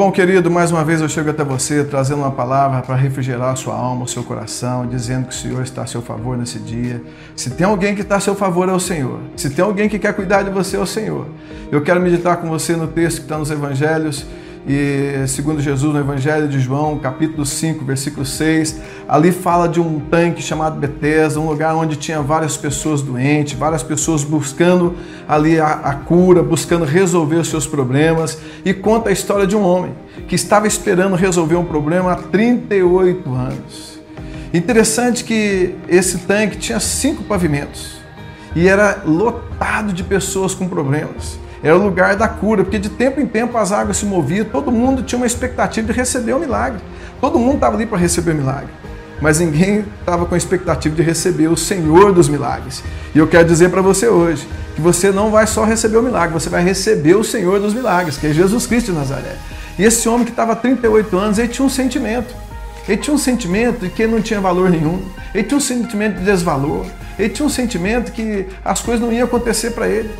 bom, querido, mais uma vez eu chego até você trazendo uma palavra para refrigerar a sua alma, o seu coração, dizendo que o Senhor está a seu favor nesse dia. Se tem alguém que está a seu favor, é o Senhor. Se tem alguém que quer cuidar de você, é o Senhor. Eu quero meditar com você no texto que está nos Evangelhos e segundo Jesus no Evangelho de João, capítulo 5, versículo 6, ali fala de um tanque chamado Betesda, um lugar onde tinha várias pessoas doentes, várias pessoas buscando ali a, a cura, buscando resolver os seus problemas, e conta a história de um homem que estava esperando resolver um problema há 38 anos. Interessante que esse tanque tinha cinco pavimentos e era lotado de pessoas com problemas era o lugar da cura, porque de tempo em tempo as águas se moviam, todo mundo tinha uma expectativa de receber o um milagre. Todo mundo estava ali para receber o milagre. Mas ninguém estava com a expectativa de receber o Senhor dos milagres. E eu quero dizer para você hoje que você não vai só receber o milagre, você vai receber o Senhor dos milagres, que é Jesus Cristo de Nazaré. E esse homem que estava há 38 anos, ele tinha um sentimento. Ele tinha um sentimento de que não tinha valor nenhum. Ele tinha um sentimento de desvalor. Ele tinha um sentimento que as coisas não iam acontecer para ele.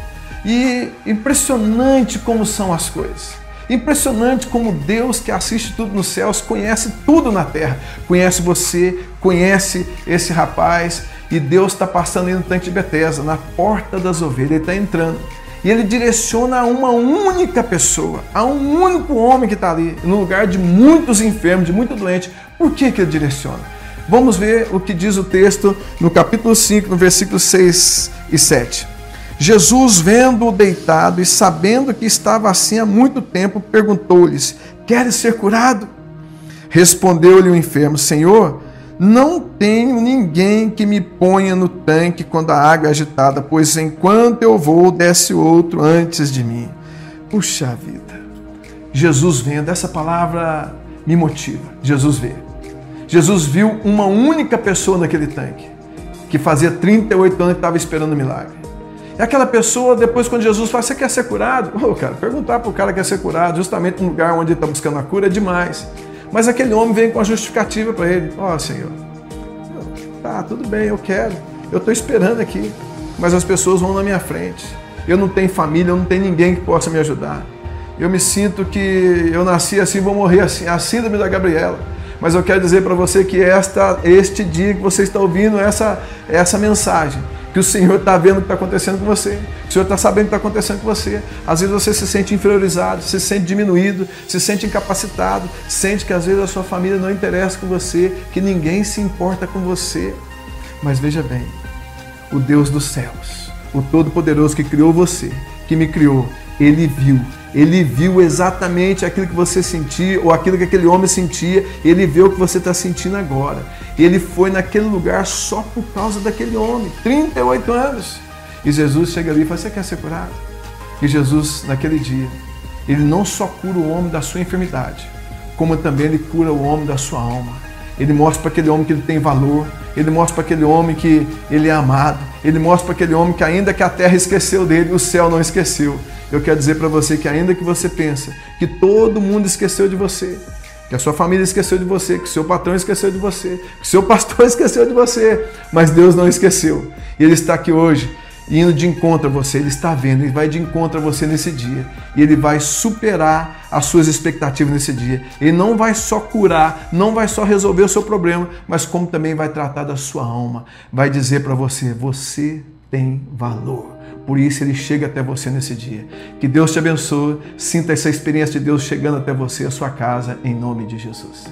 E impressionante como são as coisas. Impressionante como Deus que assiste tudo nos céus conhece tudo na terra. Conhece você, conhece esse rapaz e Deus está passando aí no tanque de Betesda, na porta das ovelhas, ele está entrando. E ele direciona a uma única pessoa, a um único homem que está ali, no lugar de muitos enfermos, de muito doente. Por que, que ele direciona? Vamos ver o que diz o texto no capítulo 5, no versículo 6 e 7. Jesus, vendo-o deitado e sabendo que estava assim há muito tempo, perguntou-lhes: Queres ser curado? Respondeu-lhe o enfermo: Senhor, não tenho ninguém que me ponha no tanque quando a água é agitada, pois enquanto eu vou, desce outro antes de mim. Puxa vida. Jesus vendo, essa palavra me motiva. Jesus vê. Jesus viu uma única pessoa naquele tanque, que fazia 38 anos que estava esperando o milagre. É aquela pessoa, depois, quando Jesus fala, você quer ser curado? Oh, cara, perguntar para o cara que quer ser curado, justamente no lugar onde ele está buscando a cura, é demais. Mas aquele homem vem com a justificativa para ele: Ó, oh, Senhor, tá, tudo bem, eu quero, eu estou esperando aqui, mas as pessoas vão na minha frente. Eu não tenho família, eu não tenho ninguém que possa me ajudar. Eu me sinto que eu nasci assim, vou morrer assim, a síndrome da Gabriela. Mas eu quero dizer para você que esta, este dia que você está ouvindo essa, essa mensagem, que o Senhor está vendo o que está acontecendo com você, o Senhor está sabendo o que está acontecendo com você. Às vezes você se sente inferiorizado, se sente diminuído, se sente incapacitado, sente que às vezes a sua família não interessa com você, que ninguém se importa com você. Mas veja bem, o Deus dos céus, o Todo-Poderoso que criou você, que me criou, ele viu ele viu exatamente aquilo que você sentia ou aquilo que aquele homem sentia, ele vê o que você está sentindo agora. Ele foi naquele lugar só por causa daquele homem, 38 anos. E Jesus chega ali e fala: Você quer ser curado? E Jesus, naquele dia, ele não só cura o homem da sua enfermidade, como também ele cura o homem da sua alma. Ele mostra para aquele homem que ele tem valor, ele mostra para aquele homem que ele é amado, ele mostra para aquele homem que ainda que a terra esqueceu dele, o céu não esqueceu. Eu quero dizer para você que ainda que você pensa que todo mundo esqueceu de você, que a sua família esqueceu de você, que o seu patrão esqueceu de você, que o seu pastor esqueceu de você, mas Deus não esqueceu. E Ele está aqui hoje indo de encontro a você, Ele está vendo, Ele vai de encontro a você nesse dia. E Ele vai superar as suas expectativas nesse dia. Ele não vai só curar, não vai só resolver o seu problema, mas como também vai tratar da sua alma. Vai dizer para você: você tem valor. Por isso ele chega até você nesse dia. Que Deus te abençoe. Sinta essa experiência de Deus chegando até você, a sua casa, em nome de Jesus.